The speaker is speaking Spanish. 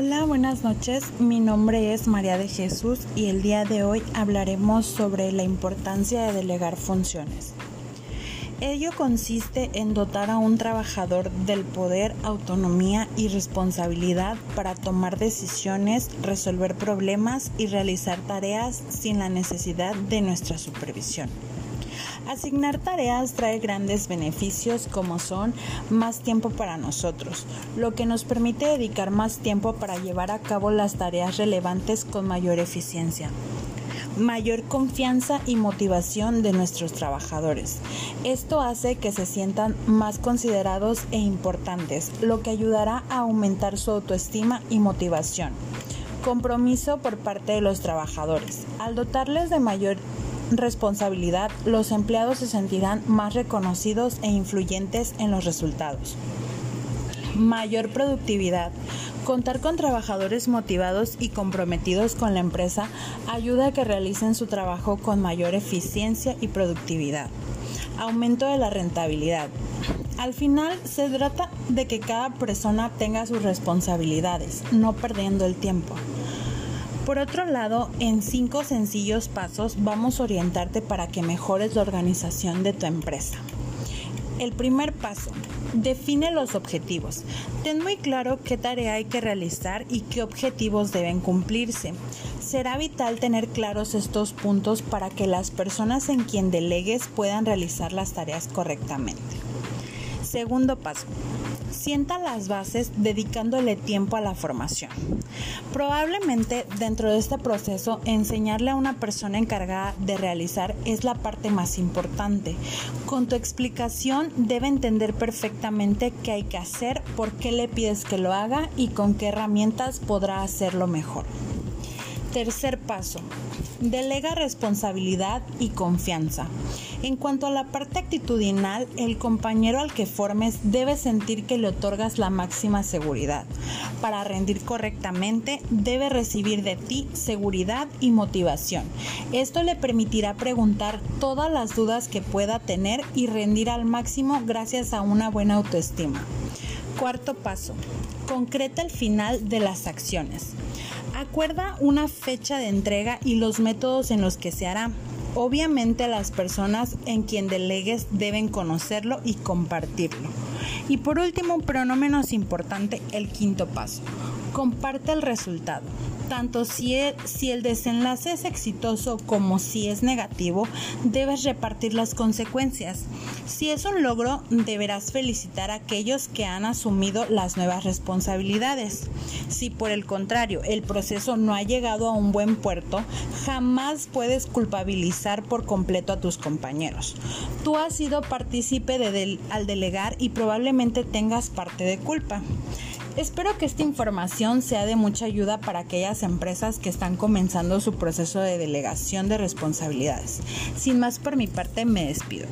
Hola, buenas noches. Mi nombre es María de Jesús y el día de hoy hablaremos sobre la importancia de delegar funciones. Ello consiste en dotar a un trabajador del poder, autonomía y responsabilidad para tomar decisiones, resolver problemas y realizar tareas sin la necesidad de nuestra supervisión. Asignar tareas trae grandes beneficios como son más tiempo para nosotros, lo que nos permite dedicar más tiempo para llevar a cabo las tareas relevantes con mayor eficiencia mayor confianza y motivación de nuestros trabajadores. Esto hace que se sientan más considerados e importantes, lo que ayudará a aumentar su autoestima y motivación. Compromiso por parte de los trabajadores. Al dotarles de mayor responsabilidad, los empleados se sentirán más reconocidos e influyentes en los resultados. Mayor productividad. Contar con trabajadores motivados y comprometidos con la empresa ayuda a que realicen su trabajo con mayor eficiencia y productividad. Aumento de la rentabilidad. Al final se trata de que cada persona tenga sus responsabilidades, no perdiendo el tiempo. Por otro lado, en cinco sencillos pasos vamos a orientarte para que mejores la organización de tu empresa. El primer paso, define los objetivos. Ten muy claro qué tarea hay que realizar y qué objetivos deben cumplirse. Será vital tener claros estos puntos para que las personas en quien delegues puedan realizar las tareas correctamente. Segundo paso, sienta las bases dedicándole tiempo a la formación. Probablemente dentro de este proceso enseñarle a una persona encargada de realizar es la parte más importante. Con tu explicación debe entender perfectamente qué hay que hacer, por qué le pides que lo haga y con qué herramientas podrá hacerlo mejor. Tercer paso, delega responsabilidad y confianza. En cuanto a la parte actitudinal, el compañero al que formes debe sentir que le otorgas la máxima seguridad. Para rendir correctamente, debe recibir de ti seguridad y motivación. Esto le permitirá preguntar todas las dudas que pueda tener y rendir al máximo gracias a una buena autoestima. Cuarto paso. Concreta el final de las acciones. Acuerda una fecha de entrega y los métodos en los que se hará. Obviamente las personas en quien delegues deben conocerlo y compartirlo. Y por último, pero no menos importante, el quinto paso. Comparte el resultado tanto si el, si el desenlace es exitoso como si es negativo, debes repartir las consecuencias. Si es un logro, deberás felicitar a aquellos que han asumido las nuevas responsabilidades. Si por el contrario el proceso no ha llegado a un buen puerto, jamás puedes culpabilizar por completo a tus compañeros. Tú has sido partícipe de al delegar y probablemente tengas parte de culpa. Espero que esta información sea de mucha ayuda para aquellas empresas que están comenzando su proceso de delegación de responsabilidades. Sin más por mi parte, me despido.